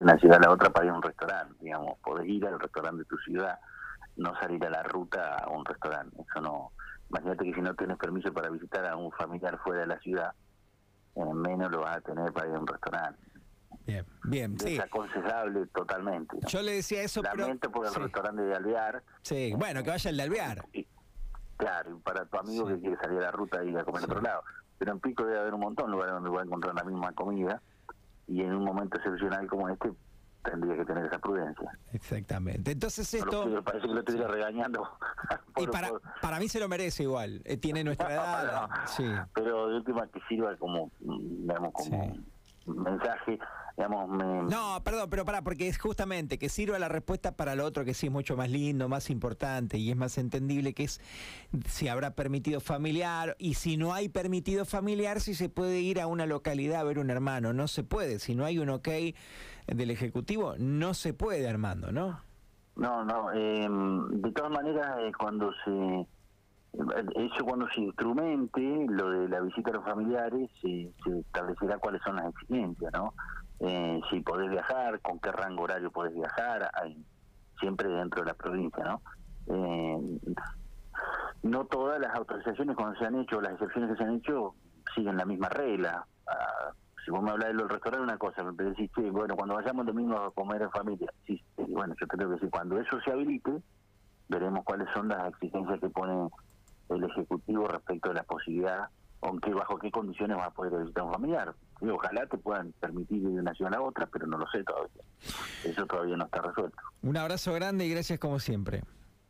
una ciudad a la otra para ir a un restaurante, digamos, podés ir al restaurante de tu ciudad, no salir a la ruta a un restaurante, eso no, imagínate que si no tienes permiso para visitar a un familiar fuera de la ciudad, menos lo vas a tener para ir a un restaurante. Bien, bien, sí. Desaconsejable totalmente. Yo le decía eso, Lamento por el sí. restaurante de Alvear. Sí, bueno, que vaya el de Alvear. Y- claro, y para tu amigo Sí. que quiere salir a la ruta y ir a comer a otro lado. Pero en Pico debe haber un montón de lugares donde va a encontrar la misma comida y en un momento excepcional como este tendría que tener esa prudencia. Exactamente. Entonces esto... parece que lo estuviera regañando. Y por- para, por- para mí se lo merece igual. eh, Tiene nuestra edad. Sí. pero de última que sirva como, digamos, como Sí. mensaje, digamos, me, No, perdón, pero para, porque es justamente que sirva la respuesta para lo otro que sí es mucho más lindo, más importante y es más entendible, que es si habrá permitido familiar y si no hay permitido familiar, si se puede ir a una localidad a ver un hermano. No se puede. Si no hay un ok del Ejecutivo, no se puede, Armando, ¿no? No, no. eh, de todas maneras, eh, cuando se. Eso cuando se instrumente lo de la visita a los familiares, se, se establecerá cuáles son las exigencias, ¿no? Eh, si podés viajar, con qué rango horario podés viajar, hay- siempre dentro de la provincia, ¿no? Eh, no todas las autorizaciones cuando se han hecho, las excepciones que se han hecho, siguen la misma regla. Ah, si vos me hablas del restaurante, una cosa, me decís, "Che, bueno, cuando vayamos domingo a comer en familia, sí, sí, bueno, yo tengo que decir, cuando eso se habilite, veremos cuáles son las exigencias que pone el Ejecutivo respecto de la posibilidad, aunque bajo qué condiciones vas a poder visitar un familiar. Y ojalá te puedan permitir ir de una ciudad a otra, pero no lo sé todavía. Eso todavía no está resuelto. Un abrazo grande y gracias como siempre.